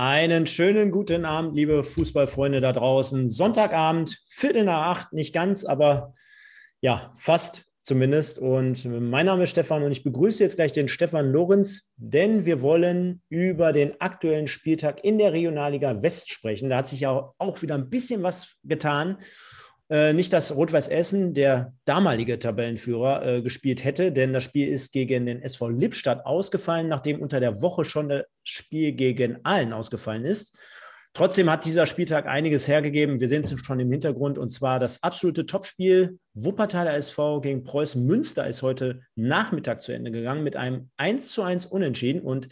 Einen schönen guten Abend, liebe Fußballfreunde da draußen. Sonntagabend, Viertel nach acht, nicht ganz, aber ja, fast zumindest. Und mein Name ist Stefan und ich begrüße jetzt gleich den Stefan Lorenz, denn wir wollen über den aktuellen Spieltag in der Regionalliga West sprechen. Da hat sich ja auch wieder ein bisschen was getan. Äh, nicht, dass Rot-Weiß Essen, der damalige Tabellenführer, äh, gespielt hätte, denn das Spiel ist gegen den SV Lippstadt ausgefallen, nachdem unter der Woche schon das Spiel gegen Allen ausgefallen ist. Trotzdem hat dieser Spieltag einiges hergegeben. Wir sehen es schon im Hintergrund und zwar das absolute Topspiel. Wuppertaler SV gegen Preußen Münster ist heute Nachmittag zu Ende gegangen mit einem 1 zu 1 Unentschieden. Und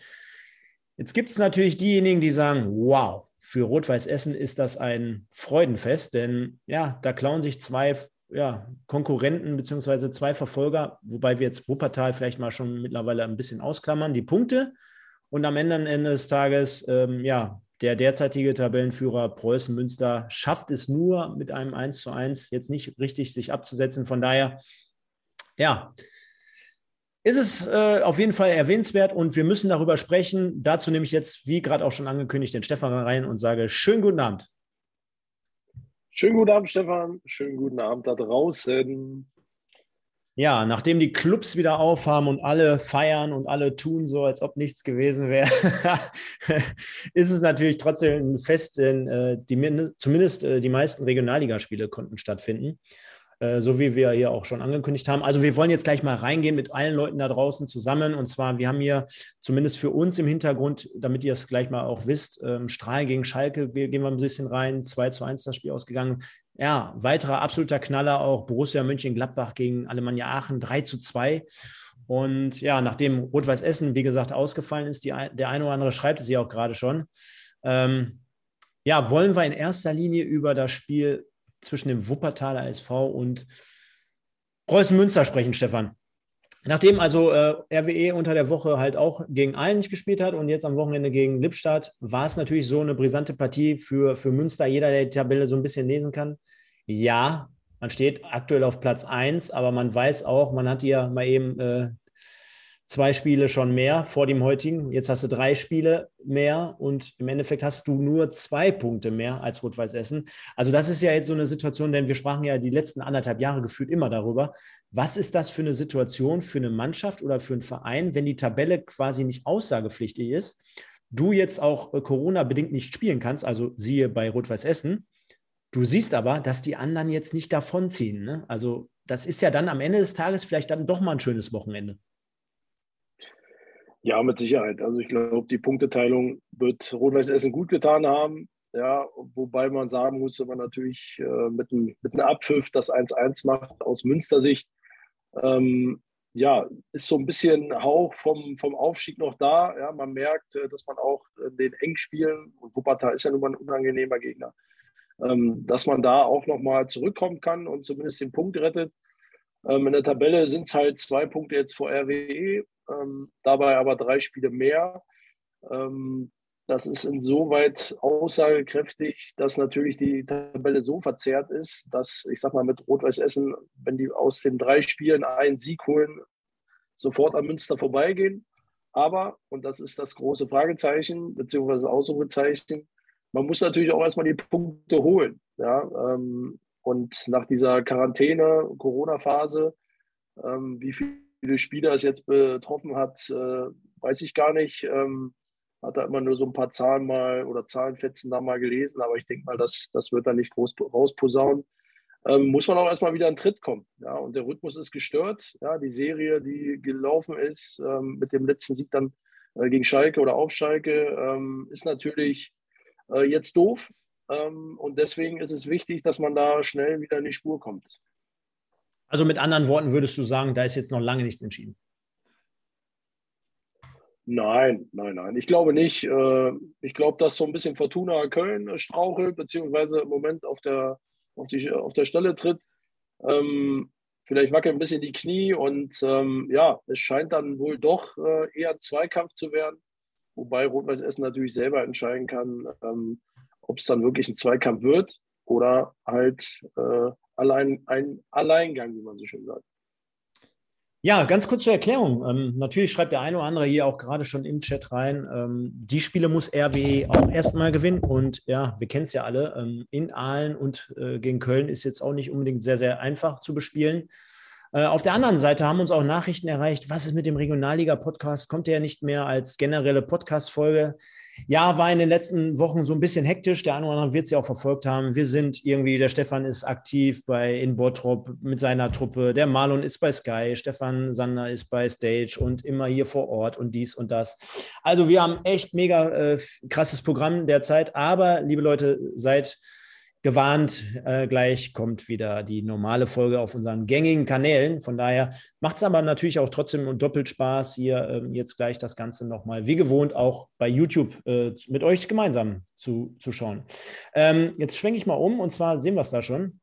jetzt gibt es natürlich diejenigen, die sagen: Wow, für Rot-Weiß Essen ist das ein Freudenfest, denn ja, da klauen sich zwei ja, Konkurrenten bzw. zwei Verfolger, wobei wir jetzt Wuppertal vielleicht mal schon mittlerweile ein bisschen ausklammern, die Punkte. Und am Ende, des Tages, ähm, ja, der derzeitige Tabellenführer Preußen Münster schafft es nur mit einem 1 zu 1 jetzt nicht richtig sich abzusetzen. Von daher, ja, ist es äh, auf jeden Fall erwähnenswert und wir müssen darüber sprechen. Dazu nehme ich jetzt, wie gerade auch schon angekündigt, den Stefan rein und sage: Schönen guten Abend. Schönen guten Abend, Stefan. Schönen guten Abend da draußen. Ja, nachdem die Clubs wieder aufhaben und alle feiern und alle tun so, als ob nichts gewesen wäre, ist es natürlich trotzdem ein Fest, denn äh, die, zumindest äh, die meisten Regionalligaspiele konnten stattfinden. Äh, so wie wir hier auch schon angekündigt haben. Also wir wollen jetzt gleich mal reingehen mit allen Leuten da draußen zusammen. Und zwar, wir haben hier zumindest für uns im Hintergrund, damit ihr es gleich mal auch wisst, ähm, Strahl gegen Schalke, wir gehen wir ein bisschen rein, 2 zu 1 das Spiel ausgegangen. Ja, weiterer absoluter Knaller auch Borussia Mönchengladbach gegen Alemannia Aachen 3 zu 2. Und ja, nachdem Rot-Weiß Essen, wie gesagt, ausgefallen ist, die, der eine oder andere schreibt es ja auch gerade schon. Ähm, ja, wollen wir in erster Linie über das Spiel zwischen dem Wuppertaler SV und Preußen Münster sprechen, Stefan. Nachdem also äh, RWE unter der Woche halt auch gegen Allen nicht gespielt hat und jetzt am Wochenende gegen Lippstadt, war es natürlich so eine brisante Partie für, für Münster. Jeder, der die Tabelle so ein bisschen lesen kann. Ja, man steht aktuell auf Platz 1, aber man weiß auch, man hat ja mal eben äh, zwei Spiele schon mehr vor dem heutigen. Jetzt hast du drei Spiele mehr und im Endeffekt hast du nur zwei Punkte mehr als Rot-Weiß Essen. Also das ist ja jetzt so eine Situation, denn wir sprachen ja die letzten anderthalb Jahre gefühlt immer darüber. Was ist das für eine Situation für eine Mannschaft oder für einen Verein, wenn die Tabelle quasi nicht aussagepflichtig ist? Du jetzt auch äh, Corona-bedingt nicht spielen kannst, also siehe bei Rot-Weiß Essen. Du siehst aber, dass die anderen jetzt nicht davonziehen. Ne? Also das ist ja dann am Ende des Tages vielleicht dann doch mal ein schönes Wochenende. Ja, mit Sicherheit. Also ich glaube, die Punkteteilung wird Rot-Weiß Essen gut getan haben. Ja, wobei man sagen muss, wenn man natürlich äh, mit, einem, mit einem Abpfiff das 1-1 macht aus Münstersicht, ähm, ja, ist so ein bisschen Hauch vom, vom Aufstieg noch da. Ja, man merkt, äh, dass man auch den Engspielen, und Wuppertal ist ja nun mal ein unangenehmer Gegner, ähm, dass man da auch nochmal zurückkommen kann und zumindest den Punkt rettet. Ähm, in der Tabelle sind es halt zwei Punkte jetzt vor RWE ähm, dabei aber drei Spiele mehr. Ähm, das ist insoweit aussagekräftig, dass natürlich die Tabelle so verzerrt ist, dass ich sag mal mit Rot-Weiß Essen, wenn die aus den drei Spielen einen Sieg holen, sofort an Münster vorbeigehen. Aber, und das ist das große Fragezeichen, beziehungsweise Ausrufezeichen, man muss natürlich auch erstmal die Punkte holen. Ja? Ähm, und nach dieser Quarantäne, Corona-Phase, ähm, wie viel viele Spieler es jetzt betroffen hat, äh, weiß ich gar nicht. Ähm, hat da immer nur so ein paar Zahlen mal oder Zahlenfetzen da mal gelesen, aber ich denke mal, das, das wird da nicht groß rausposaunen. Ähm, muss man auch erstmal wieder in Tritt kommen. Ja, und der Rhythmus ist gestört. Ja, die Serie, die gelaufen ist, ähm, mit dem letzten Sieg dann äh, gegen Schalke oder auf Schalke, ähm, ist natürlich äh, jetzt doof. Ähm, und deswegen ist es wichtig, dass man da schnell wieder in die Spur kommt. Also mit anderen Worten würdest du sagen, da ist jetzt noch lange nichts entschieden. Nein, nein, nein. Ich glaube nicht. Äh, ich glaube, dass so ein bisschen Fortuna Köln strauchelt, beziehungsweise im Moment auf der, auf die, auf der Stelle tritt. Ähm, vielleicht wackeln ein bisschen die Knie und ähm, ja, es scheint dann wohl doch äh, eher ein Zweikampf zu werden, wobei Rot-Weiß Essen natürlich selber entscheiden kann, ähm, ob es dann wirklich ein Zweikampf wird oder halt äh, allein, ein Alleingang, wie man so schön sagt. Ja, ganz kurz zur Erklärung. Ähm, natürlich schreibt der eine oder andere hier auch gerade schon im Chat rein, ähm, die Spiele muss RWE auch erstmal gewinnen. Und ja, wir kennen es ja alle, ähm, in Aalen und äh, gegen Köln ist jetzt auch nicht unbedingt sehr, sehr einfach zu bespielen. Äh, auf der anderen Seite haben uns auch Nachrichten erreicht, was ist mit dem Regionalliga-Podcast? Kommt der ja nicht mehr als generelle Podcast-Folge? Ja, war in den letzten Wochen so ein bisschen hektisch. Der eine oder andere wird ja auch verfolgt haben. Wir sind irgendwie, der Stefan ist aktiv bei in Bottrop mit seiner Truppe. Der Marlon ist bei Sky, Stefan Sander ist bei Stage und immer hier vor Ort und dies und das. Also wir haben echt mega äh, krasses Programm derzeit. Aber, liebe Leute, seid gewarnt, äh, gleich kommt wieder die normale Folge auf unseren gängigen Kanälen. Von daher macht es aber natürlich auch trotzdem doppelt Spaß, hier ähm, jetzt gleich das Ganze nochmal wie gewohnt auch bei YouTube äh, mit euch gemeinsam zu, zu schauen. Ähm, jetzt schwenke ich mal um und zwar sehen wir es da schon.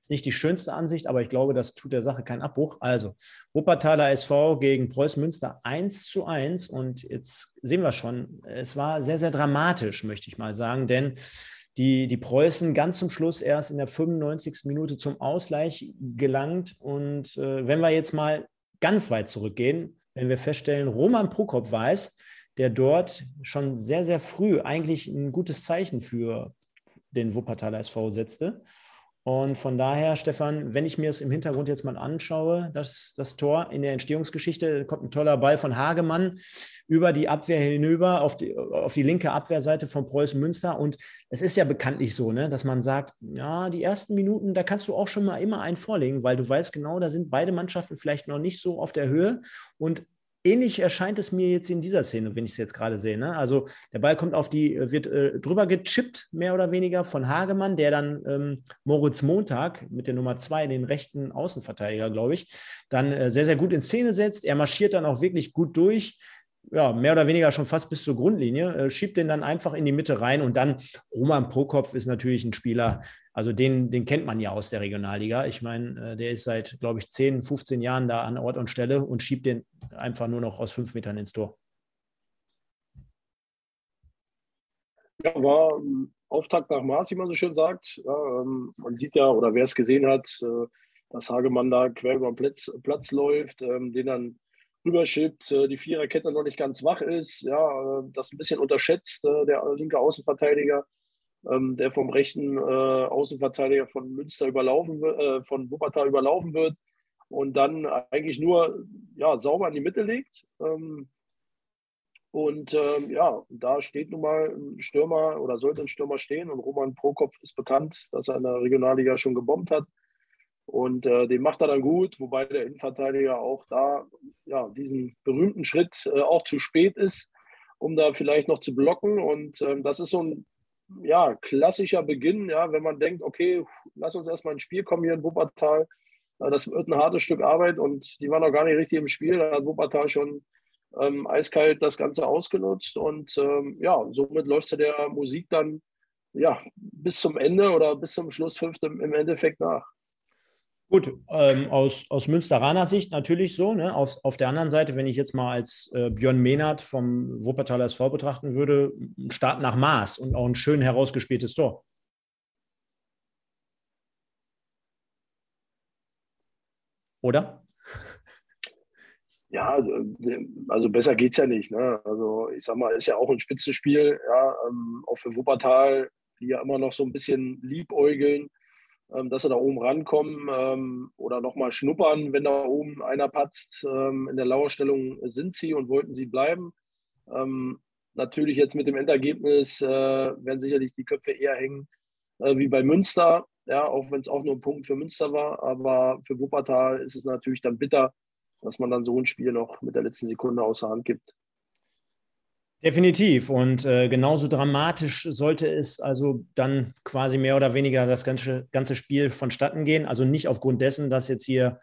Ist nicht die schönste Ansicht, aber ich glaube, das tut der Sache keinen Abbruch. Also, Wuppertaler SV gegen Preußen Münster 1 zu 1. Und jetzt sehen wir schon, es war sehr, sehr dramatisch, möchte ich mal sagen, denn die, die Preußen ganz zum Schluss erst in der 95. Minute zum Ausgleich gelangt. Und äh, wenn wir jetzt mal ganz weit zurückgehen, wenn wir feststellen, Roman Prokop weiß, der dort schon sehr, sehr früh eigentlich ein gutes Zeichen für den Wuppertaler SV setzte. Und von daher, Stefan, wenn ich mir es im Hintergrund jetzt mal anschaue, das, das Tor in der Entstehungsgeschichte, kommt ein toller Ball von Hagemann über die Abwehr hinüber auf die, auf die linke Abwehrseite von Preußen Münster. Und es ist ja bekanntlich so, ne, dass man sagt, ja, die ersten Minuten, da kannst du auch schon mal immer einen vorlegen, weil du weißt genau, da sind beide Mannschaften vielleicht noch nicht so auf der Höhe. Und ähnlich erscheint es mir jetzt in dieser Szene, wenn ich es jetzt gerade sehe. Ne? Also der Ball kommt auf die, äh, wird äh, drüber gechippt, mehr oder weniger, von Hagemann, der dann ähm, Moritz Montag mit der Nummer zwei, den rechten Außenverteidiger, glaube ich, dann äh, sehr, sehr gut in Szene setzt. Er marschiert dann auch wirklich gut durch ja, mehr oder weniger schon fast bis zur Grundlinie, äh, schiebt den dann einfach in die Mitte rein und dann Roman Prokopf ist natürlich ein Spieler, also den, den kennt man ja aus der Regionalliga. Ich meine, äh, der ist seit, glaube ich, 10, 15 Jahren da an Ort und Stelle und schiebt den einfach nur noch aus fünf Metern ins Tor. Ja, war Auftakt nach Maß, wie man so schön sagt. Ja, ähm, man sieht ja, oder wer es gesehen hat, äh, dass Hagemann da quer über den Platz, Platz läuft, ähm, den dann rüberschiebt, äh, die Viererkette noch nicht ganz wach ist, ja, äh, das ein bisschen unterschätzt, äh, der linke Außenverteidiger, ähm, der vom rechten Außenverteidiger von Münster überlaufen wird, von Wuppertal überlaufen wird und dann eigentlich nur ja, sauber in die Mitte legt. Ähm, und ähm, ja, da steht nun mal ein Stürmer oder sollte ein Stürmer stehen. Und Roman Prokopf ist bekannt, dass er in der Regionalliga schon gebombt hat. Und äh, den macht er dann gut, wobei der Innenverteidiger auch da ja, diesen berühmten Schritt äh, auch zu spät ist, um da vielleicht noch zu blocken. Und ähm, das ist so ein ja, klassischer Beginn, ja, wenn man denkt, okay, lass uns erstmal ins Spiel kommen hier in Wuppertal. Das wird ein hartes Stück Arbeit und die waren noch gar nicht richtig im Spiel. Da hat Wuppertal schon ähm, eiskalt das Ganze ausgenutzt. Und ähm, ja, somit läuft du der Musik dann ja, bis zum Ende oder bis zum Schluss fünfte im Endeffekt nach. Gut, ähm, aus, aus Münsteraner Sicht natürlich so. Ne? Auf, auf der anderen Seite, wenn ich jetzt mal als äh, Björn Mehnert vom Wuppertaler SV betrachten würde, ein Start nach Maß und auch ein schön herausgespieltes Tor. Oder? Ja, also, also besser geht es ja nicht. Ne? Also ich sag mal, ist ja auch ein Spitzenspiel, ja, ähm, auch für Wuppertal, die ja immer noch so ein bisschen liebäugeln dass sie da oben rankommen ähm, oder nochmal schnuppern, wenn da oben einer patzt. Ähm, in der Lauerstellung sind sie und wollten sie bleiben. natürlich jetzt mit dem Endergebnis äh, werden sicherlich die Köpfe eher hängen äh, wie bei Münster, ja, auch wenn es auch nur ein Punkt für Münster war. Aber für Wuppertal ist es natürlich dann bitter, dass man dann so ein Spiel noch mit der letzten Sekunde außer Hand gibt. Definitiv. Und äh, genauso dramatisch sollte es also dann quasi mehr oder weniger das ganze, ganze Spiel vonstatten gehen. Also nicht aufgrund dessen, dass jetzt hier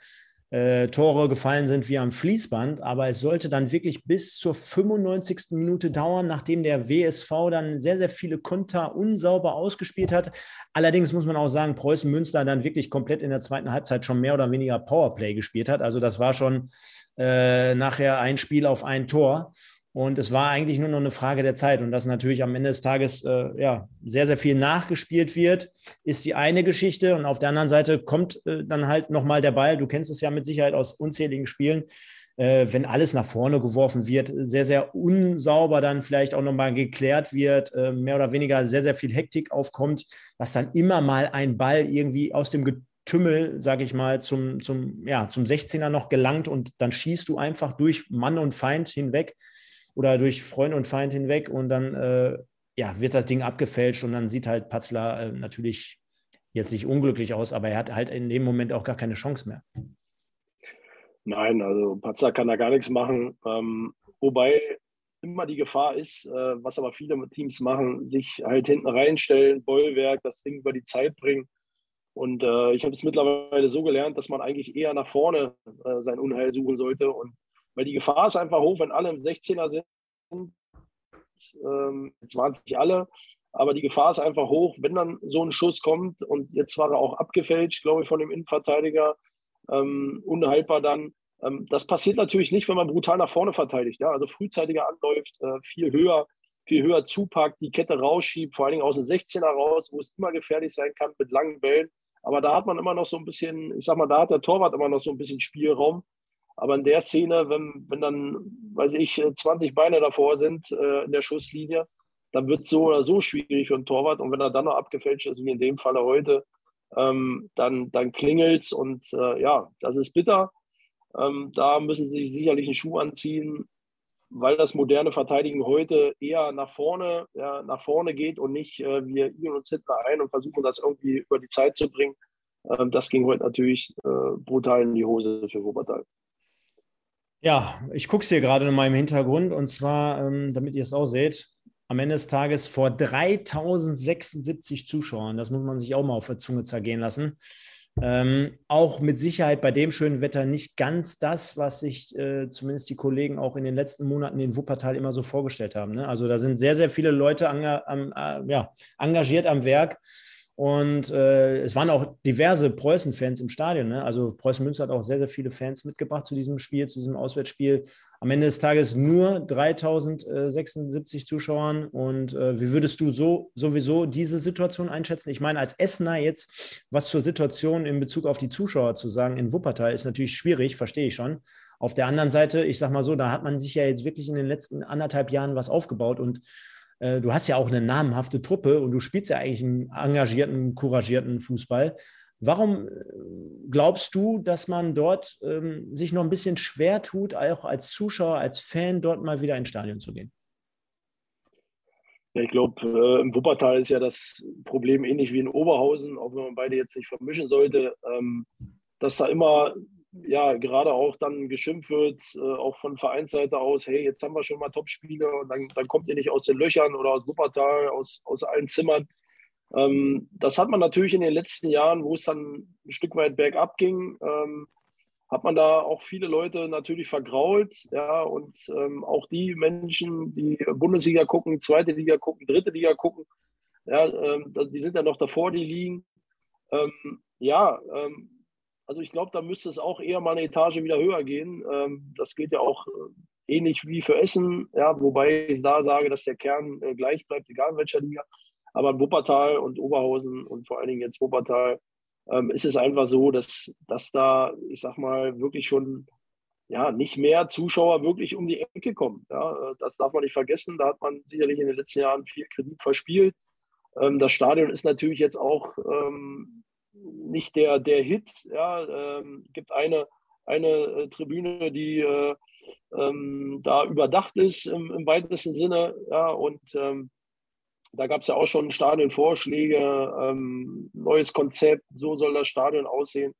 äh, Tore gefallen sind wie am Fließband, aber es sollte dann wirklich bis zur 95. Minute dauern, nachdem der WSV dann sehr, sehr viele Konter unsauber ausgespielt hat. Allerdings muss man auch sagen, Preußen Münster dann wirklich komplett in der zweiten Halbzeit schon mehr oder weniger Powerplay gespielt hat. Also das war schon äh, nachher ein Spiel auf ein Tor. Und es war eigentlich nur noch eine Frage der Zeit. Und dass natürlich am Ende des Tages äh, ja, sehr, sehr viel nachgespielt wird, ist die eine Geschichte. Und auf der anderen Seite kommt äh, dann halt nochmal der Ball. Du kennst es ja mit Sicherheit aus unzähligen Spielen. Äh, wenn alles nach vorne geworfen wird, sehr, sehr unsauber dann vielleicht auch nochmal geklärt wird, äh, mehr oder weniger sehr, sehr viel Hektik aufkommt, dass dann immer mal ein Ball irgendwie aus dem Getümmel, sage ich mal, zum, zum, ja, zum 16er noch gelangt und dann schießt du einfach durch Mann und Feind hinweg oder durch Freund und Feind hinweg und dann äh, ja, wird das Ding abgefälscht und dann sieht halt Patzler äh, natürlich jetzt nicht unglücklich aus, aber er hat halt in dem Moment auch gar keine Chance mehr. Nein, also Patzler kann da gar nichts machen. Ähm, wobei immer die Gefahr ist, äh, was aber viele Teams machen, sich halt hinten reinstellen, Bollwerk, das Ding über die Zeit bringen. Und äh, ich habe es mittlerweile so gelernt, dass man eigentlich eher nach vorne äh, sein Unheil suchen sollte und weil die Gefahr ist einfach hoch, wenn alle im 16er sind. Ähm, jetzt waren es nicht alle, aber die Gefahr ist einfach hoch, wenn dann so ein Schuss kommt und jetzt war er auch abgefälscht, glaube ich, von dem Innenverteidiger, ähm, unhaltbar dann. Ähm, das passiert natürlich nicht, wenn man brutal nach vorne verteidigt. Ja? Also frühzeitiger anläuft, äh, viel höher, viel höher zupackt, die Kette rausschiebt, vor allen Dingen aus dem 16er raus, wo es immer gefährlich sein kann mit langen Bällen. Aber da hat man immer noch so ein bisschen, ich sag mal, da hat der Torwart immer noch so ein bisschen Spielraum. Aber in der Szene, wenn, wenn dann, weiß ich, 20 Beine davor sind äh, in der Schusslinie, dann wird es so oder so schwierig für einen Torwart. Und wenn er dann noch abgefälscht ist, wie in dem Falle heute, ähm, dann, dann klingelt es. Und äh, ja, das ist bitter. Ähm, da müssen sie sich sicherlich einen Schuh anziehen, weil das moderne Verteidigen heute eher nach vorne, ja, nach vorne geht und nicht äh, wir ihren uns hinten ein und versuchen das irgendwie über die Zeit zu bringen. Ähm, das ging heute natürlich äh, brutal in die Hose für Wuppertal. Ja, ich gucke es hier gerade in meinem Hintergrund und zwar, ähm, damit ihr es auch seht, am Ende des Tages vor 3076 Zuschauern. Das muss man sich auch mal auf der Zunge zergehen lassen. Ähm, auch mit Sicherheit bei dem schönen Wetter nicht ganz das, was sich äh, zumindest die Kollegen auch in den letzten Monaten in Wuppertal immer so vorgestellt haben. Ne? Also da sind sehr, sehr viele Leute am, äh, ja, engagiert am Werk. Und äh, es waren auch diverse Preußen-Fans im Stadion. Ne? Also Preußen Münster hat auch sehr, sehr viele Fans mitgebracht zu diesem Spiel, zu diesem Auswärtsspiel. Am Ende des Tages nur 3076 Zuschauern. Und äh, wie würdest du so sowieso diese Situation einschätzen? Ich meine, als Essener jetzt was zur Situation in Bezug auf die Zuschauer zu sagen in Wuppertal ist natürlich schwierig, verstehe ich schon. Auf der anderen Seite, ich sag mal so, da hat man sich ja jetzt wirklich in den letzten anderthalb Jahren was aufgebaut und äh, du hast ja auch eine namenhafte Truppe und du spielst ja eigentlich einen engagierten, couragierten Fußball. Warum äh, glaubst du, dass man dort ähm, sich noch ein bisschen schwer tut, auch als Zuschauer, als Fan dort mal wieder ins Stadion zu gehen? Ja, ich glaube, äh, im Wuppertal ist ja das Problem ähnlich wie in Oberhausen, auch wenn man beide jetzt nicht vermischen sollte, ähm, dass da immer ja, gerade auch dann geschimpft wird, äh, auch von Vereinsseite aus, hey, jetzt haben wir schon mal Topspiele und dann, dann kommt ihr nicht aus den Löchern oder aus Wuppertal, aus, aus allen Zimmern. Ähm, das hat man natürlich in den letzten Jahren, wo es dann ein Stück weit bergab ging, ähm, hat man da auch viele Leute natürlich vergrault, ja, und ähm, auch die Menschen, die Bundesliga gucken, zweite Liga gucken, dritte Liga gucken, ja, ähm, die sind ja noch davor, die liegen. Ähm, ja, ähm, also ich glaube, da müsste es auch eher mal eine Etage wieder höher gehen. Ähm, das geht ja auch äh, ähnlich wie für Essen, ja, wobei ich da sage, dass der Kern äh, gleich bleibt, egal in welcher Liga. Aber in Wuppertal und Oberhausen und vor allen Dingen jetzt Wuppertal ähm, ist es einfach so, dass, dass da, ich sag mal, wirklich schon ja, nicht mehr Zuschauer wirklich um die Ecke kommen. Ja, äh, das darf man nicht vergessen. Da hat man sicherlich in den letzten Jahren viel Kredit verspielt. Ähm, das Stadion ist natürlich jetzt auch nicht der, der Hit. Ja, ähm, gibt eine, eine äh, Tribüne, die äh, ähm, da überdacht ist im, im, weitesten Sinne. Ja, und ähm, da gab es ja auch schon Stadionvorschläge, ähm, neues Konzept, so soll das Stadion aussehen.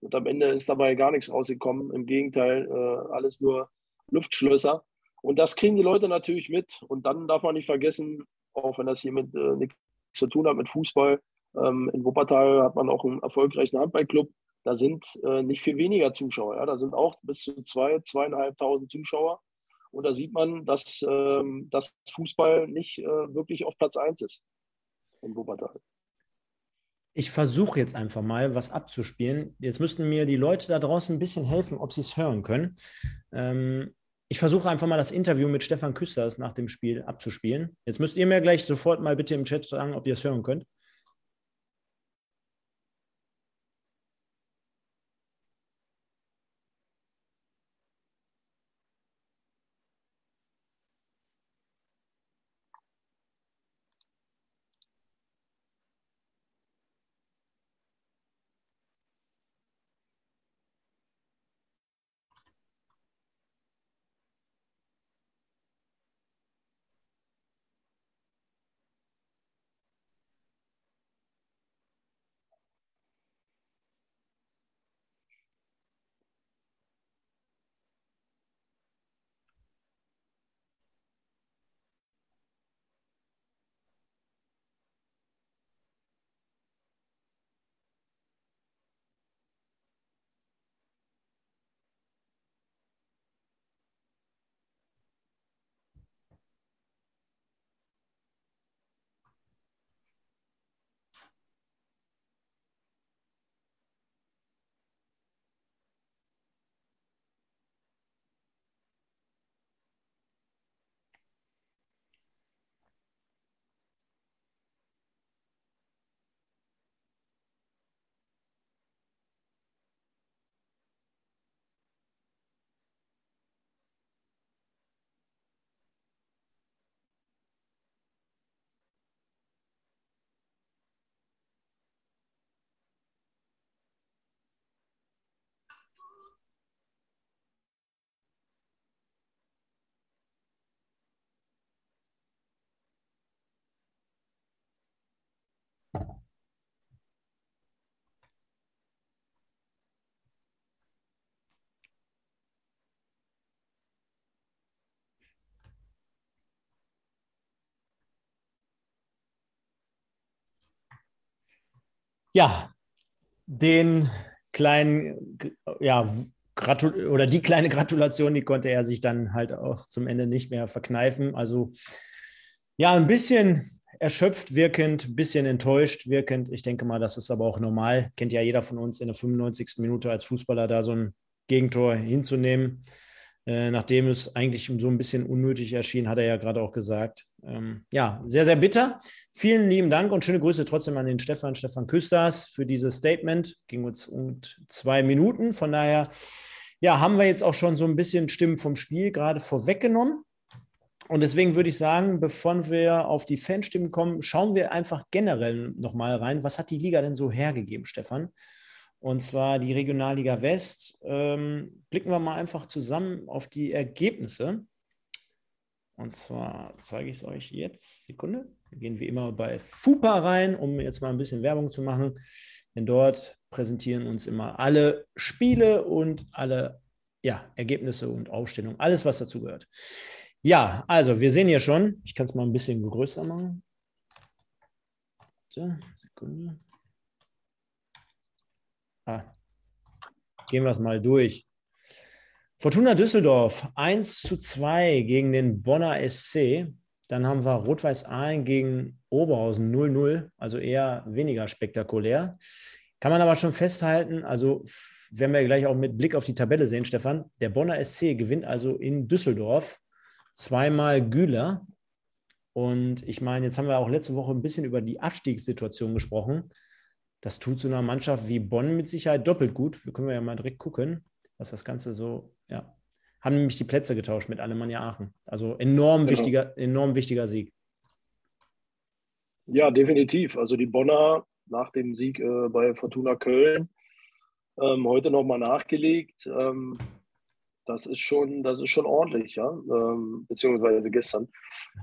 Und am Ende ist dabei gar nichts rausgekommen. Im Gegenteil, äh, alles nur Luftschlösser. Und das kriegen die Leute natürlich mit. Und dann darf man nicht vergessen, auch wenn das hier mit äh, nichts zu tun hat mit Fußball, ähm, in Wuppertal hat man auch einen erfolgreichen Handballclub. Da sind äh, nicht viel weniger Zuschauer. Ja? Da sind auch bis zu zwei, zweieinhalbtausend Zuschauer. Und da sieht man, dass, ähm, dass Fußball nicht äh, wirklich auf Platz 1 ist in Wuppertal. Ich versuche jetzt einfach mal was abzuspielen. Jetzt müssten mir die Leute da draußen ein bisschen helfen, ob sie es hören können. Ähm, ich versuche einfach mal das Interview mit Stefan Küsters nach dem Spiel abzuspielen. Jetzt müsst ihr mir gleich sofort mal bitte im Chat sagen, ob ihr es hören könnt. Ja, den kleinen, ja, Gratul oder die kleine Gratulation, die konnte er sich dann halt auch zum Ende nicht mehr verkneifen. Also ja, ein bisschen erschöpft wirkend, ein bisschen enttäuscht wirkend. Ich denke mal, das ist aber auch normal. Kennt ja jeder von uns in der 95. Minute als Fußballer da so ein Gegentor hinzunehmen. Äh, nachdem es eigentlich so ein bisschen unnötig erschien, hat er ja gerade auch gesagt. Ähm, ja, sehr, sehr bitter. Vielen lieben Dank und schöne Grüße trotzdem an den Stefan, Stefan Küsters für dieses Statement. Ging uns um zwei Minuten. Von daher, ja, haben wir jetzt auch schon so ein bisschen Stimmen vom Spiel gerade vorweggenommen. Und deswegen würde ich sagen, bevor wir auf die Fanstimmen kommen, schauen wir einfach generell nochmal rein. Was hat die Liga denn so hergegeben, Stefan? Und zwar die Regionalliga West. Ähm, blicken wir mal einfach zusammen auf die Ergebnisse. Und zwar zeige ich es euch jetzt. Sekunde. Wir gehen wie immer bei FUPA rein, um jetzt mal ein bisschen Werbung zu machen. Denn dort präsentieren uns immer alle Spiele und alle ja, Ergebnisse und Aufstellungen, alles, was dazu gehört. Ja, also wir sehen hier schon, ich kann es mal ein bisschen größer machen. Sekunde. Ah, gehen wir es mal durch. Fortuna Düsseldorf 1 zu 2 gegen den Bonner SC. Dann haben wir Rot-Weiß Aalen gegen Oberhausen 0-0, also eher weniger spektakulär. Kann man aber schon festhalten, also werden wir gleich auch mit Blick auf die Tabelle sehen, Stefan, der Bonner SC gewinnt also in Düsseldorf zweimal Güler. Und ich meine, jetzt haben wir auch letzte Woche ein bisschen über die Abstiegssituation gesprochen. Das tut so einer Mannschaft wie Bonn mit Sicherheit doppelt gut. Wir können ja mal direkt gucken, was das Ganze so, ja. Haben nämlich die Plätze getauscht mit Alemannia Aachen. Also enorm, genau. wichtiger, enorm wichtiger Sieg. Ja, definitiv. Also die Bonner nach dem Sieg äh, bei Fortuna Köln ähm, heute nochmal nachgelegt. Ähm, das ist schon, das ist schon ordentlich, ja. Ähm, beziehungsweise gestern.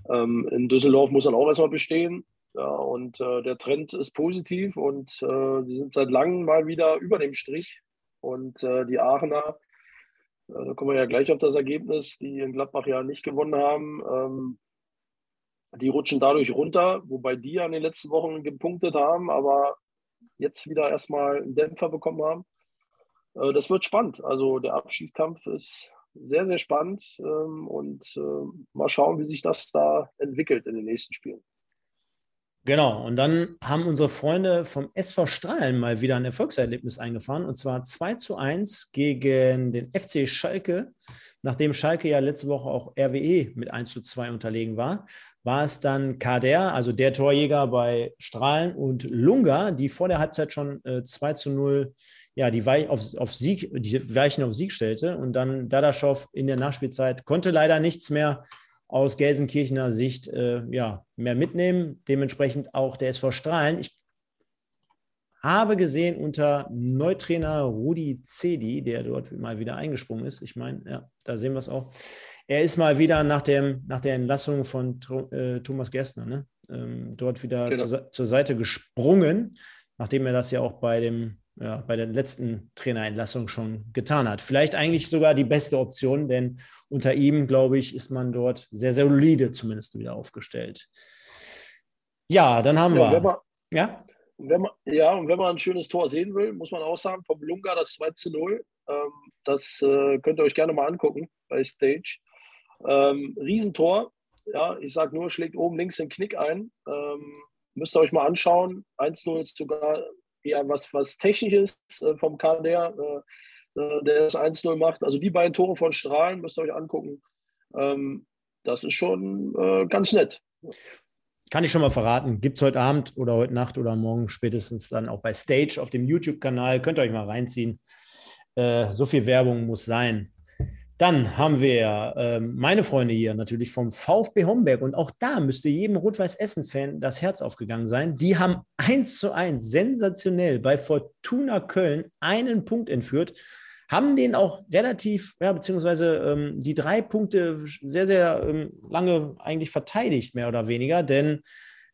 Ähm, in Düsseldorf muss dann auch erstmal bestehen. Ja, und äh, der Trend ist positiv und äh, die sind seit langem mal wieder über dem Strich. Und äh, die Aachener, äh, da kommen wir ja gleich auf das Ergebnis, die in Gladbach ja nicht gewonnen haben, ähm, die rutschen dadurch runter, wobei die ja in den letzten Wochen gepunktet haben, aber jetzt wieder erstmal einen Dämpfer bekommen haben. Äh, das wird spannend. Also der Abschiedskampf ist sehr, sehr spannend ähm, und äh, mal schauen, wie sich das da entwickelt in den nächsten Spielen. Genau, und dann haben unsere Freunde vom SV Strahlen mal wieder ein Erfolgserlebnis eingefahren und zwar 2 zu 1 gegen den FC Schalke. Nachdem Schalke ja letzte Woche auch RWE mit 1 zu 2 unterlegen war, war es dann Kader, also der Torjäger bei Strahlen und Lunga, die vor der Halbzeit schon äh, 2 zu 0 ja, die, Weich auf, auf Sieg, die Weichen auf Sieg stellte. Und dann Dadaschow in der Nachspielzeit konnte leider nichts mehr aus Gelsenkirchener Sicht äh, ja, mehr mitnehmen. Dementsprechend auch der SV Strahlen. Ich habe gesehen unter Neutrainer Rudi Cedi, der dort mal wieder eingesprungen ist. Ich meine, ja, da sehen wir es auch. Er ist mal wieder nach, dem, nach der Entlassung von äh, Thomas Gerstner ne? ähm, dort wieder genau. zur, zur Seite gesprungen, nachdem er das ja auch bei dem ja, bei der letzten Trainerentlassung schon getan hat. Vielleicht eigentlich sogar die beste Option, denn unter ihm, glaube ich, ist man dort sehr, sehr solide zumindest wieder aufgestellt. Ja, dann haben ja, wir. Man, ja? Wenn man, ja, und wenn man ein schönes Tor sehen will, muss man auch sagen, vom Lunga das 2 zu 0. Ähm, das äh, könnt ihr euch gerne mal angucken bei Stage. Ähm, Riesentor. Ja, ich sage nur, schlägt oben links den Knick ein. Ähm, müsst ihr euch mal anschauen. 1-0 ist sogar eher was, was Technisches äh, vom KDR, äh, äh, der das 1-0 macht. Also die beiden Tore von Strahlen müsst ihr euch angucken. Ähm, das ist schon äh, ganz nett. Kann ich schon mal verraten. Gibt es heute Abend oder heute Nacht oder morgen spätestens dann auch bei Stage auf dem YouTube-Kanal. Könnt ihr euch mal reinziehen. Äh, so viel Werbung muss sein. Dann haben wir äh, meine Freunde hier natürlich vom VfB Homberg. Und auch da müsste jedem Rot-Weiß-Essen-Fan das Herz aufgegangen sein. Die haben 1 zu 1 sensationell bei Fortuna Köln einen Punkt entführt, haben den auch relativ, ja, beziehungsweise ähm, die drei Punkte sehr, sehr ähm, lange eigentlich verteidigt, mehr oder weniger, denn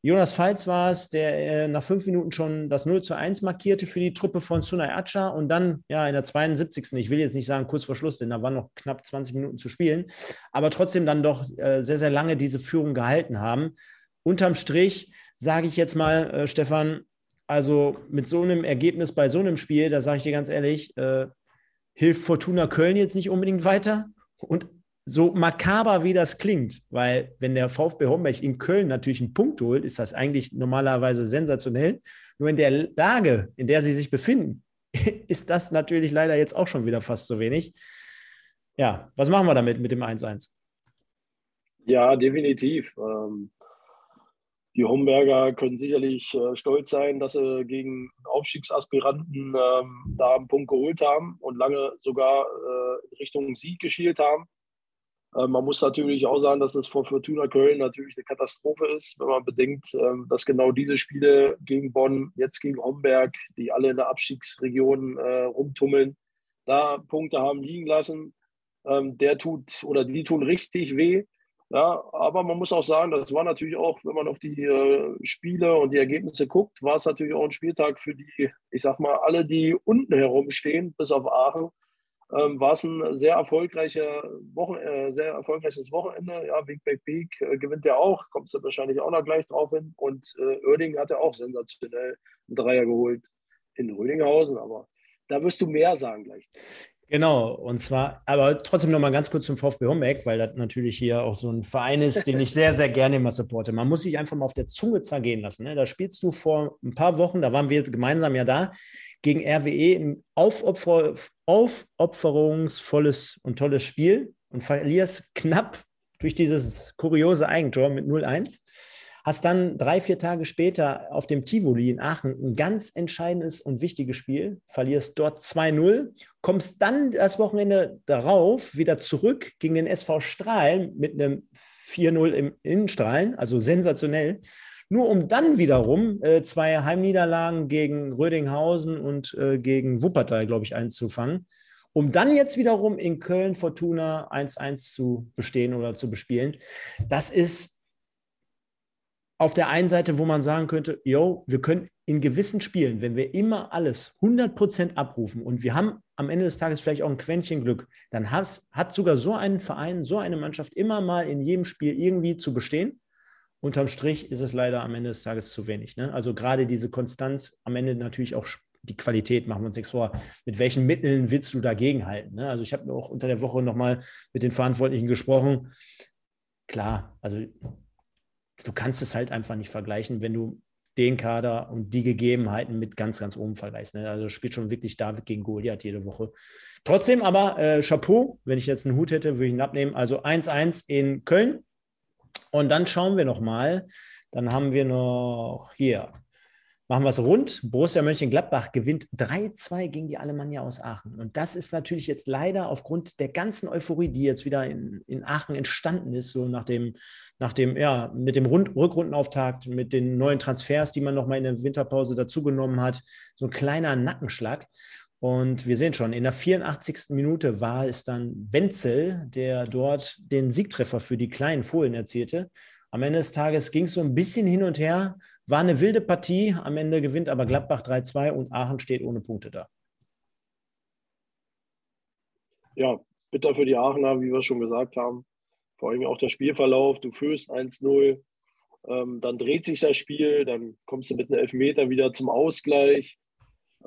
Jonas Falz war es, der äh, nach fünf Minuten schon das 0 zu 1 markierte für die Truppe von Sunay Acha und dann ja in der 72. Ich will jetzt nicht sagen kurz vor Schluss, denn da waren noch knapp 20 Minuten zu spielen, aber trotzdem dann doch äh, sehr, sehr lange diese Führung gehalten haben. Unterm Strich sage ich jetzt mal, äh, Stefan, also mit so einem Ergebnis bei so einem Spiel, da sage ich dir ganz ehrlich, äh, hilft Fortuna Köln jetzt nicht unbedingt weiter. Und so makaber wie das klingt, weil wenn der VfB Homberg in Köln natürlich einen Punkt holt, ist das eigentlich normalerweise sensationell. Nur in der Lage, in der sie sich befinden, ist das natürlich leider jetzt auch schon wieder fast zu wenig. Ja, was machen wir damit mit dem 1-1? Ja, definitiv. Ähm, die Homberger können sicherlich äh, stolz sein, dass sie gegen Aufstiegsaspiranten ähm, da einen Punkt geholt haben und lange sogar äh, Richtung Sieg geschielt haben. Äh, man muss natürlich auch sagen, dass es vor Fortuna Köln natürlich eine Katastrophe ist, wenn man bedenkt, ähm, dass genau diese Spiele gegen Bonn, jetzt gegen Homberg, die alle in der Abstiegsregion äh, rumtummeln, da Punkte haben liegen lassen. Ähm, der tut oder die tun richtig weh. Ja, aber man muss auch sagen, das war natürlich auch, wenn man auf die äh, Spiele und die Ergebnisse guckt, war es natürlich auch ein Spieltag für die, ich sag mal, alle, die unten herumstehen, bis auf Aachen, ähm, war es ein sehr, erfolgreicher Wochen, äh, sehr erfolgreiches Wochenende. Ja, Big Back Big äh, gewinnt ja auch, kommst du wahrscheinlich auch noch gleich drauf hin. Und äh, Oerding hat ja auch sensationell einen Dreier geholt in Rödinghausen, aber da wirst du mehr sagen gleich. Genau, und zwar, aber trotzdem nochmal ganz kurz zum VfB Homberg, weil das natürlich hier auch so ein Verein ist, den ich sehr, sehr gerne immer supporte. Man muss sich einfach mal auf der Zunge zergehen lassen. Ne? Da spielst du vor ein paar Wochen, da waren wir gemeinsam ja da, gegen RWE ein Aufopfer, aufopferungsvolles und tolles Spiel und verlierst knapp durch dieses kuriose Eigentor mit 0-1. Hast dann drei, vier Tage später auf dem Tivoli in Aachen ein ganz entscheidendes und wichtiges Spiel, verlierst dort 2-0, kommst dann das Wochenende darauf wieder zurück gegen den SV Strahlen mit einem 4-0 im Innenstrahlen, also sensationell nur um dann wiederum äh, zwei Heimniederlagen gegen Rödinghausen und äh, gegen Wuppertal, glaube ich, einzufangen, um dann jetzt wiederum in Köln Fortuna 1-1 zu bestehen oder zu bespielen. Das ist auf der einen Seite, wo man sagen könnte, yo, wir können in gewissen Spielen, wenn wir immer alles 100% abrufen und wir haben am Ende des Tages vielleicht auch ein Quäntchen Glück, dann hat, hat sogar so ein Verein, so eine Mannschaft immer mal in jedem Spiel irgendwie zu bestehen unterm Strich ist es leider am Ende des Tages zu wenig. Ne? Also gerade diese Konstanz, am Ende natürlich auch die Qualität, machen wir uns nichts vor. Mit welchen Mitteln willst du dagegenhalten? Ne? Also ich habe auch unter der Woche nochmal mit den Verantwortlichen gesprochen. Klar, also du kannst es halt einfach nicht vergleichen, wenn du den Kader und die Gegebenheiten mit ganz, ganz oben vergleichst. Ne? Also spielt schon wirklich David gegen Goliath jede Woche. Trotzdem aber äh, Chapeau, wenn ich jetzt einen Hut hätte, würde ich ihn abnehmen. Also 1-1 in Köln. Und dann schauen wir nochmal. Dann haben wir noch hier Machen wir es rund. Borussia Mönchengladbach gewinnt 3-2 gegen die Alemannia aus Aachen. Und das ist natürlich jetzt leider aufgrund der ganzen Euphorie, die jetzt wieder in, in Aachen entstanden ist, so nach dem, nach dem, ja, mit dem Rund Rückrundenauftakt, mit den neuen Transfers, die man nochmal in der Winterpause dazugenommen hat, so ein kleiner Nackenschlag. Und wir sehen schon, in der 84. Minute war es dann Wenzel, der dort den Siegtreffer für die kleinen Fohlen erzielte. Am Ende des Tages ging es so ein bisschen hin und her. War eine wilde Partie. Am Ende gewinnt aber Gladbach 3-2 und Aachen steht ohne Punkte da. Ja, bitter für die Aachener, wie wir schon gesagt haben. Vor allem auch der Spielverlauf. Du führst 1-0, ähm, dann dreht sich das Spiel, dann kommst du mit einem Elfmeter wieder zum Ausgleich.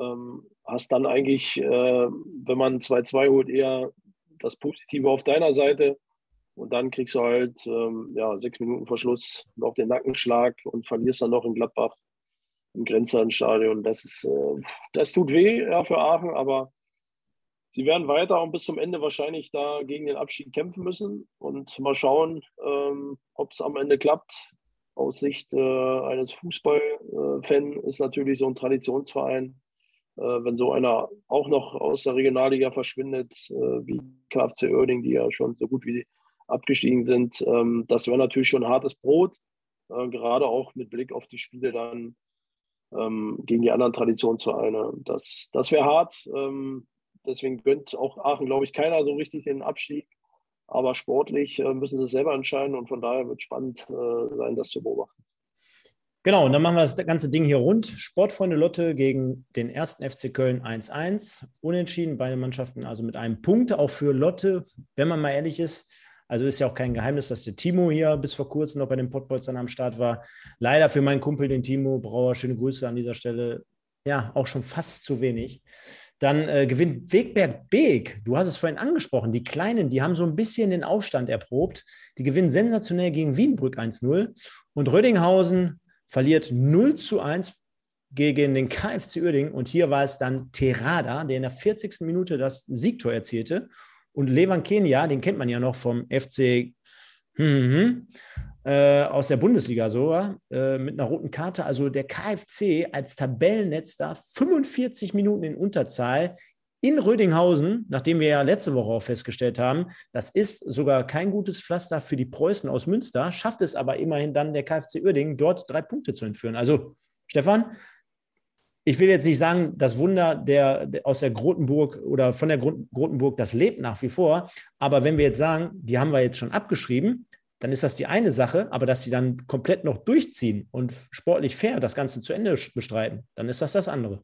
Ähm, hast dann eigentlich, äh, wenn man 2-2 holt, eher das Positive auf deiner Seite. Und dann kriegst du halt ähm, ja, sechs Minuten Verschluss noch den Nackenschlag und verlierst dann noch in Gladbach im Grenzlandstadion. Das, äh, das tut weh ja, für Aachen, aber sie werden weiter und bis zum Ende wahrscheinlich da gegen den Abschied kämpfen müssen und mal schauen, ähm, ob es am Ende klappt. Aus Sicht äh, eines Fußballfans äh, ist natürlich so ein Traditionsverein, wenn so einer auch noch aus der Regionalliga verschwindet, äh, wie KFC Oerding, die ja schon so gut wie abgestiegen sind. Ähm, das wäre natürlich schon hartes Brot, äh, gerade auch mit Blick auf die Spiele dann ähm, gegen die anderen Traditionsvereine. Das, das wäre hart. Ähm, deswegen gönnt auch Aachen, glaube ich, keiner so richtig den Abstieg. Aber sportlich äh, müssen sie es selber entscheiden und von daher wird es spannend äh, sein, das zu beobachten. Genau, und dann machen wir das ganze Ding hier rund. Sportfreunde Lotte gegen den ersten FC Köln 1-1. Unentschieden, beide Mannschaften also mit einem Punkt. Auch für Lotte, wenn man mal ehrlich ist, also ist ja auch kein Geheimnis, dass der Timo hier bis vor kurzem noch bei den Potbolzern am Start war. Leider für meinen Kumpel, den Timo Brauer, schöne Grüße an dieser Stelle. Ja, auch schon fast zu wenig. Dann äh, gewinnt Wegberg Beek. Du hast es vorhin angesprochen. Die Kleinen, die haben so ein bisschen den Aufstand erprobt. Die gewinnen sensationell gegen Wienbrück 1-0. Und Rödinghausen verliert 0 zu 1 gegen den KFC Uerdingen. Und hier war es dann Terada, der in der 40. Minute das Siegtor erzielte. Und Levan Kenia, den kennt man ja noch vom FC hm, hm, hm, äh, aus der Bundesliga so, äh, mit einer roten Karte. Also der KFC als Tabellennetz da 45 Minuten in Unterzahl in Rödinghausen, nachdem wir ja letzte Woche auch festgestellt haben, das ist sogar kein gutes Pflaster für die Preußen aus Münster, schafft es aber immerhin dann der KFC Uerdingen, dort drei Punkte zu entführen. Also, Stefan, ich will jetzt nicht sagen, das Wunder der, der aus der Grotenburg oder von der Grotenburg, das lebt nach wie vor. Aber wenn wir jetzt sagen, die haben wir jetzt schon abgeschrieben, dann ist das die eine Sache. Aber dass sie dann komplett noch durchziehen und sportlich fair das Ganze zu Ende bestreiten, dann ist das das andere.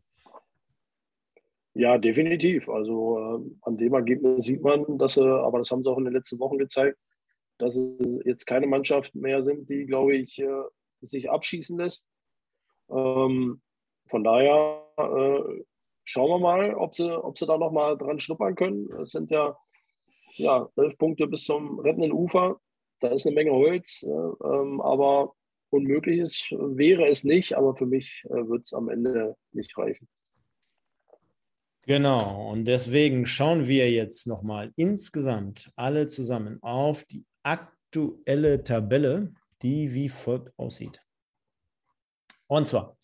Ja, definitiv. Also äh, an dem Ergebnis sieht man, dass sie, aber das haben sie auch in den letzten Wochen gezeigt, dass es jetzt keine Mannschaft mehr sind, die, glaube ich, äh, sich abschießen lässt. Ähm, von daher äh, schauen wir mal, ob sie, ob sie da nochmal dran schnuppern können. Es sind ja, ja elf Punkte bis zum rettenden Ufer. Da ist eine Menge Holz, äh, ähm, aber unmöglich ist, wäre es nicht, aber für mich äh, wird es am Ende nicht reichen. Genau, und deswegen schauen wir jetzt nochmal insgesamt alle zusammen auf die aktuelle Tabelle, die wie folgt aussieht. Und zwar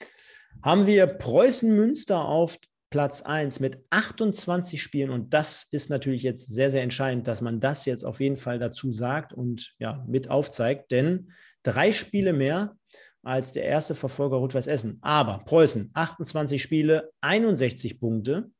haben wir Preußen Münster auf Platz 1 mit 28 Spielen. Und das ist natürlich jetzt sehr, sehr entscheidend, dass man das jetzt auf jeden Fall dazu sagt und ja, mit aufzeigt. Denn drei Spiele mehr als der erste Verfolger Rot-Weiß Essen. Aber Preußen, 28 Spiele, 61 Punkte.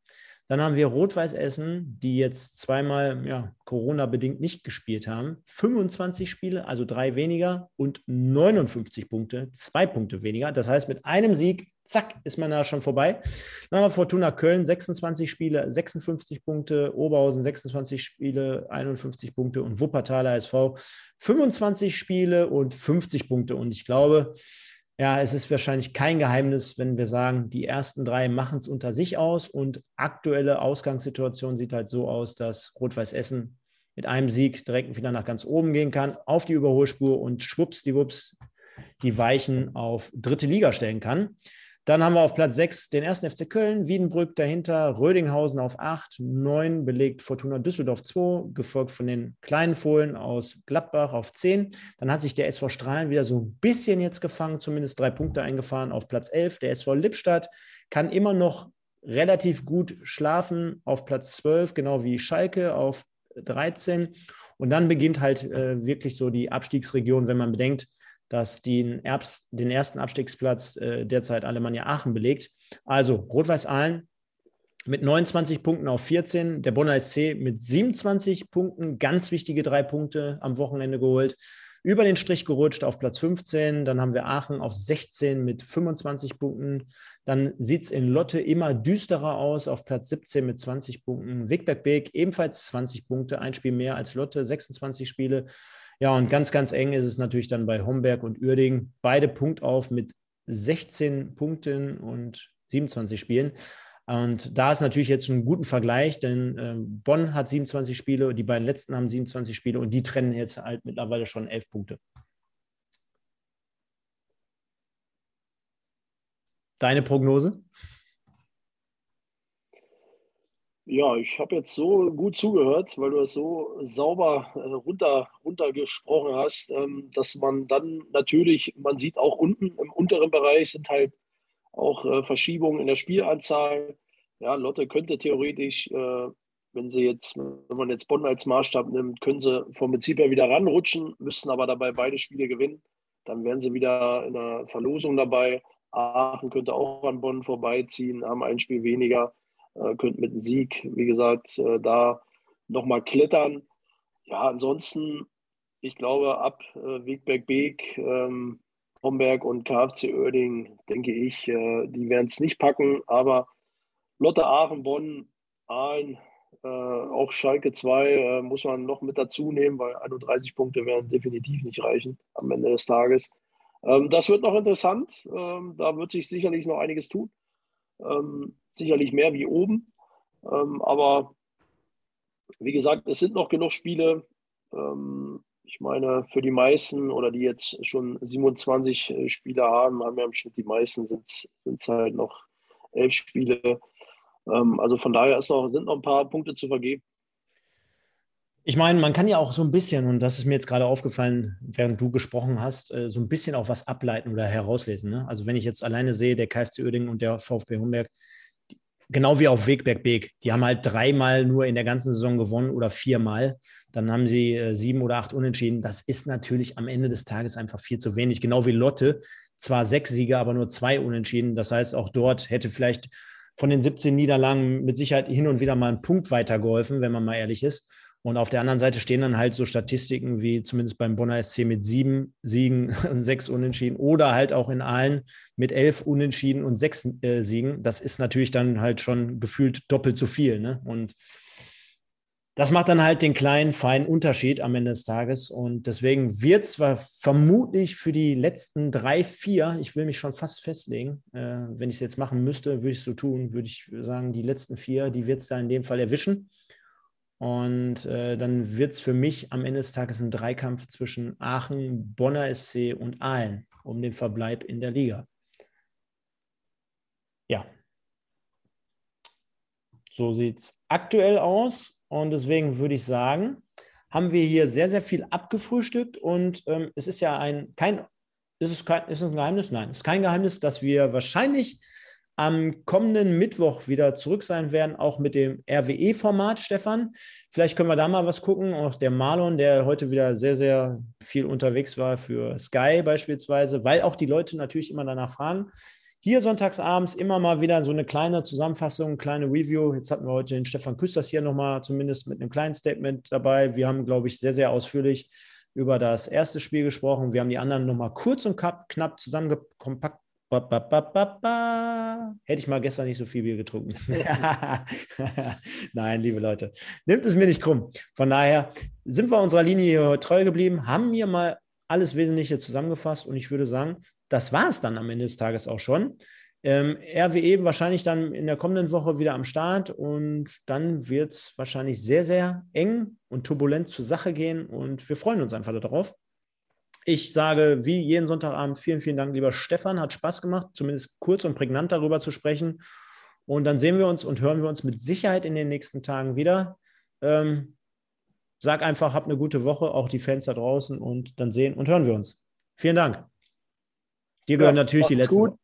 Dann haben wir Rot-Weiß Essen, die jetzt zweimal ja, Corona-bedingt nicht gespielt haben. 25 Spiele, also drei weniger und 59 Punkte, zwei Punkte weniger. Das heißt, mit einem Sieg, zack, ist man da schon vorbei. Dann haben wir Fortuna Köln, 26 Spiele, 56 Punkte, Oberhausen 26 Spiele, 51 Punkte und Wuppertaler SV 25 Spiele und 50 Punkte. Und ich glaube, ja, es ist wahrscheinlich kein Geheimnis, wenn wir sagen, die ersten drei machen es unter sich aus und aktuelle Ausgangssituation sieht halt so aus, dass Rot-Weiß Essen mit einem Sieg direkt wieder nach ganz oben gehen kann, auf die Überholspur und schwupps, die Wups, die Weichen auf dritte Liga stellen kann. Dann haben wir auf Platz 6 den ersten FC Köln, Wiedenbrück dahinter, Rödinghausen auf 8, 9 belegt Fortuna Düsseldorf 2, gefolgt von den kleinen Fohlen aus Gladbach auf 10. Dann hat sich der SV Strahlen wieder so ein bisschen jetzt gefangen, zumindest drei Punkte eingefahren auf Platz 11. Der SV Lippstadt kann immer noch relativ gut schlafen auf Platz 12, genau wie Schalke auf 13. Und dann beginnt halt äh, wirklich so die Abstiegsregion, wenn man bedenkt, dass den, Erbst, den ersten Abstiegsplatz äh, derzeit Alemannia Aachen belegt. Also Rot-Weiß Aalen mit 29 Punkten auf 14, der Bonner SC mit 27 Punkten, ganz wichtige drei Punkte am Wochenende geholt, über den Strich gerutscht auf Platz 15, dann haben wir Aachen auf 16 mit 25 Punkten, dann sieht es in Lotte immer düsterer aus auf Platz 17 mit 20 Punkten, Wigberg-Beek ebenfalls 20 Punkte, ein Spiel mehr als Lotte, 26 Spiele, ja, und ganz, ganz eng ist es natürlich dann bei Homberg und Uerding. Beide Punkt auf mit 16 Punkten und 27 Spielen. Und da ist natürlich jetzt einen guten Vergleich, denn äh, Bonn hat 27 Spiele, die beiden letzten haben 27 Spiele und die trennen jetzt halt mittlerweile schon 11 Punkte. Deine Prognose? Ja, ich habe jetzt so gut zugehört, weil du es so sauber äh, runter, runtergesprochen hast, ähm, dass man dann natürlich, man sieht auch unten im unteren Bereich sind halt auch äh, Verschiebungen in der Spielanzahl. Ja, Lotte könnte theoretisch, äh, wenn sie jetzt, wenn man jetzt Bonn als Maßstab nimmt, können sie vom Prinzip her wieder ranrutschen, müssten aber dabei beide Spiele gewinnen. Dann wären sie wieder in der Verlosung dabei. Aachen könnte auch an Bonn vorbeiziehen, haben ein Spiel weniger äh, könnten mit dem Sieg, wie gesagt, äh, da nochmal klettern. Ja, ansonsten, ich glaube, ab äh, Wegberg Beek, ähm, Homberg und KfC Oerding, denke ich, äh, die werden es nicht packen, aber Lotte Aachen, Bonn, Aalen, auch Schalke 2 äh, muss man noch mit dazu nehmen, weil 31 Punkte werden definitiv nicht reichen am Ende des Tages. Ähm, das wird noch interessant. Ähm, da wird sich sicherlich noch einiges tun. Ähm, sicherlich mehr wie oben. Ähm, aber wie gesagt, es sind noch genug Spiele. Ähm, ich meine, für die meisten oder die jetzt schon 27 äh, Spiele haben, haben ja im Schnitt die meisten, sind es halt noch elf Spiele. Ähm, also von daher noch, sind noch ein paar Punkte zu vergeben. Ich meine, man kann ja auch so ein bisschen, und das ist mir jetzt gerade aufgefallen, während du gesprochen hast, äh, so ein bisschen auch was ableiten oder herauslesen. Ne? Also wenn ich jetzt alleine sehe, der KfC Uerdingen und der VfB Homberg, genau wie auf Wegberg Beek. Die haben halt dreimal nur in der ganzen Saison gewonnen oder viermal. Dann haben sie äh, sieben oder acht Unentschieden. Das ist natürlich am Ende des Tages einfach viel zu wenig. Genau wie Lotte. Zwar sechs Siege, aber nur zwei Unentschieden. Das heißt, auch dort hätte vielleicht von den 17 Niederlagen mit Sicherheit hin und wieder mal ein Punkt weitergeholfen, wenn man mal ehrlich ist. Und auf der anderen Seite stehen dann halt so Statistiken wie zumindest beim Bonner SC mit sieben Siegen und sechs Unentschieden oder halt auch in allen mit elf Unentschieden und sechs äh, Siegen. Das ist natürlich dann halt schon gefühlt doppelt so viel. Ne? Und das macht dann halt den kleinen, feinen Unterschied am Ende des Tages. Und deswegen wird zwar vermutlich für die letzten drei, vier, ich will mich schon fast festlegen, äh, wenn ich es jetzt machen müsste, würde ich es so tun, würde ich sagen, die letzten vier, die wird es da in dem Fall erwischen. Und äh, dann wird es für mich am Ende des Tages ein Dreikampf zwischen Aachen, Bonner SC und Aalen um den Verbleib in der Liga. Ja. So sieht es aktuell aus. Und deswegen würde ich sagen, haben wir hier sehr, sehr viel abgefrühstückt. Und ähm, es ist ja ein, kein, ist es kein, ist es ein Geheimnis? Nein, es ist kein Geheimnis, dass wir wahrscheinlich am kommenden Mittwoch wieder zurück sein werden, auch mit dem RWE-Format, Stefan. Vielleicht können wir da mal was gucken. Auch der Marlon, der heute wieder sehr, sehr viel unterwegs war für Sky beispielsweise, weil auch die Leute natürlich immer danach fragen. Hier sonntagsabends immer mal wieder so eine kleine Zusammenfassung, kleine Review. Jetzt hatten wir heute den Stefan Küsters hier nochmal zumindest mit einem kleinen Statement dabei. Wir haben, glaube ich, sehr, sehr ausführlich über das erste Spiel gesprochen. Wir haben die anderen nochmal kurz und knapp zusammengekompakt Ba, ba, ba, Hätte ich mal gestern nicht so viel Bier getrunken. Nein, liebe Leute, nimmt es mir nicht krumm. Von daher sind wir unserer Linie treu geblieben, haben mir mal alles Wesentliche zusammengefasst und ich würde sagen, das war es dann am Ende des Tages auch schon. Ähm, RWE wahrscheinlich dann in der kommenden Woche wieder am Start und dann wird es wahrscheinlich sehr, sehr eng und turbulent zur Sache gehen und wir freuen uns einfach darauf. Ich sage wie jeden Sonntagabend vielen, vielen Dank, lieber Stefan. Hat Spaß gemacht, zumindest kurz und prägnant darüber zu sprechen. Und dann sehen wir uns und hören wir uns mit Sicherheit in den nächsten Tagen wieder. Ähm, sag einfach, habt eine gute Woche, auch die Fans da draußen und dann sehen und hören wir uns. Vielen Dank. Dir gehören ja, natürlich die letzten. Gut.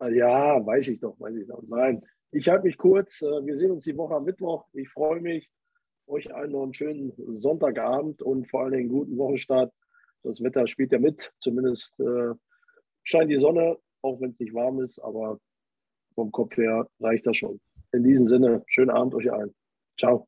Ja, weiß ich doch, weiß ich doch. Nein, ich halte mich kurz. Äh, wir sehen uns die Woche am Mittwoch. Ich freue mich. Euch allen noch einen schönen Sonntagabend und vor allem einen guten Wochenstart. Das Wetter spielt ja mit. Zumindest äh, scheint die Sonne, auch wenn es nicht warm ist, aber vom Kopf her reicht das schon. In diesem Sinne, schönen Abend euch allen. Ciao.